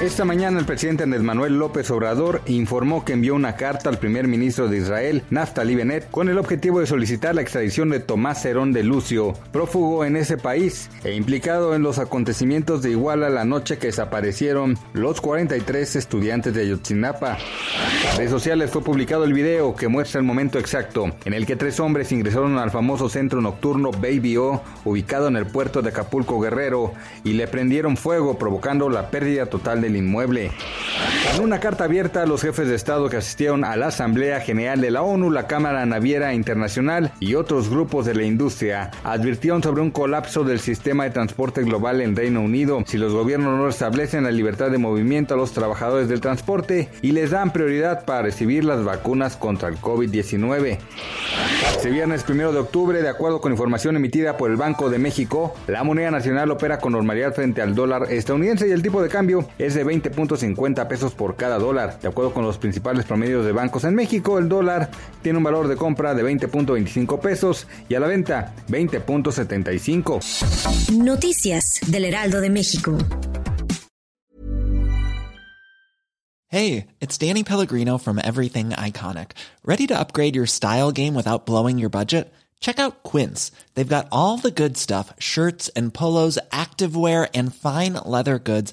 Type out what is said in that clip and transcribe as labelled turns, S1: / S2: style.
S1: Esta mañana el presidente Andrés Manuel López Obrador informó que envió una carta al primer ministro de Israel, Naftali Bennett, con el objetivo de solicitar la extradición de Tomás Herón de Lucio, prófugo en ese país e implicado en los acontecimientos de Iguala la noche que desaparecieron los 43 estudiantes de Ayotzinapa. En redes sociales fue publicado el video que muestra el momento exacto en el que tres hombres ingresaron al famoso centro nocturno Baby O, ubicado en el puerto de Acapulco Guerrero, y le prendieron fuego provocando la pérdida total de inmueble. En una carta abierta a los jefes de Estado que asistieron a la Asamblea General de la ONU, la Cámara Naviera Internacional y otros grupos de la industria advirtieron sobre un colapso del sistema de transporte global en Reino Unido si los gobiernos no establecen la libertad de movimiento a los trabajadores del transporte y les dan prioridad para recibir las vacunas contra el COVID-19. Este viernes 1 de octubre, de acuerdo con información emitida por el Banco de México, la moneda nacional opera con normalidad frente al dólar estadounidense y el tipo de cambio es de 20.50 pesos por cada dólar. De acuerdo con los principales promedios de bancos en México, el dólar tiene un valor de compra de 20.25 pesos y a la venta 20.75.
S2: Noticias del Heraldo de México.
S3: Hey, it's Danny Pellegrino from Everything Iconic. Ready to upgrade your style game without blowing your budget? Check out Quince. They've got all the good stuff shirts and polos, activewear, and fine leather goods,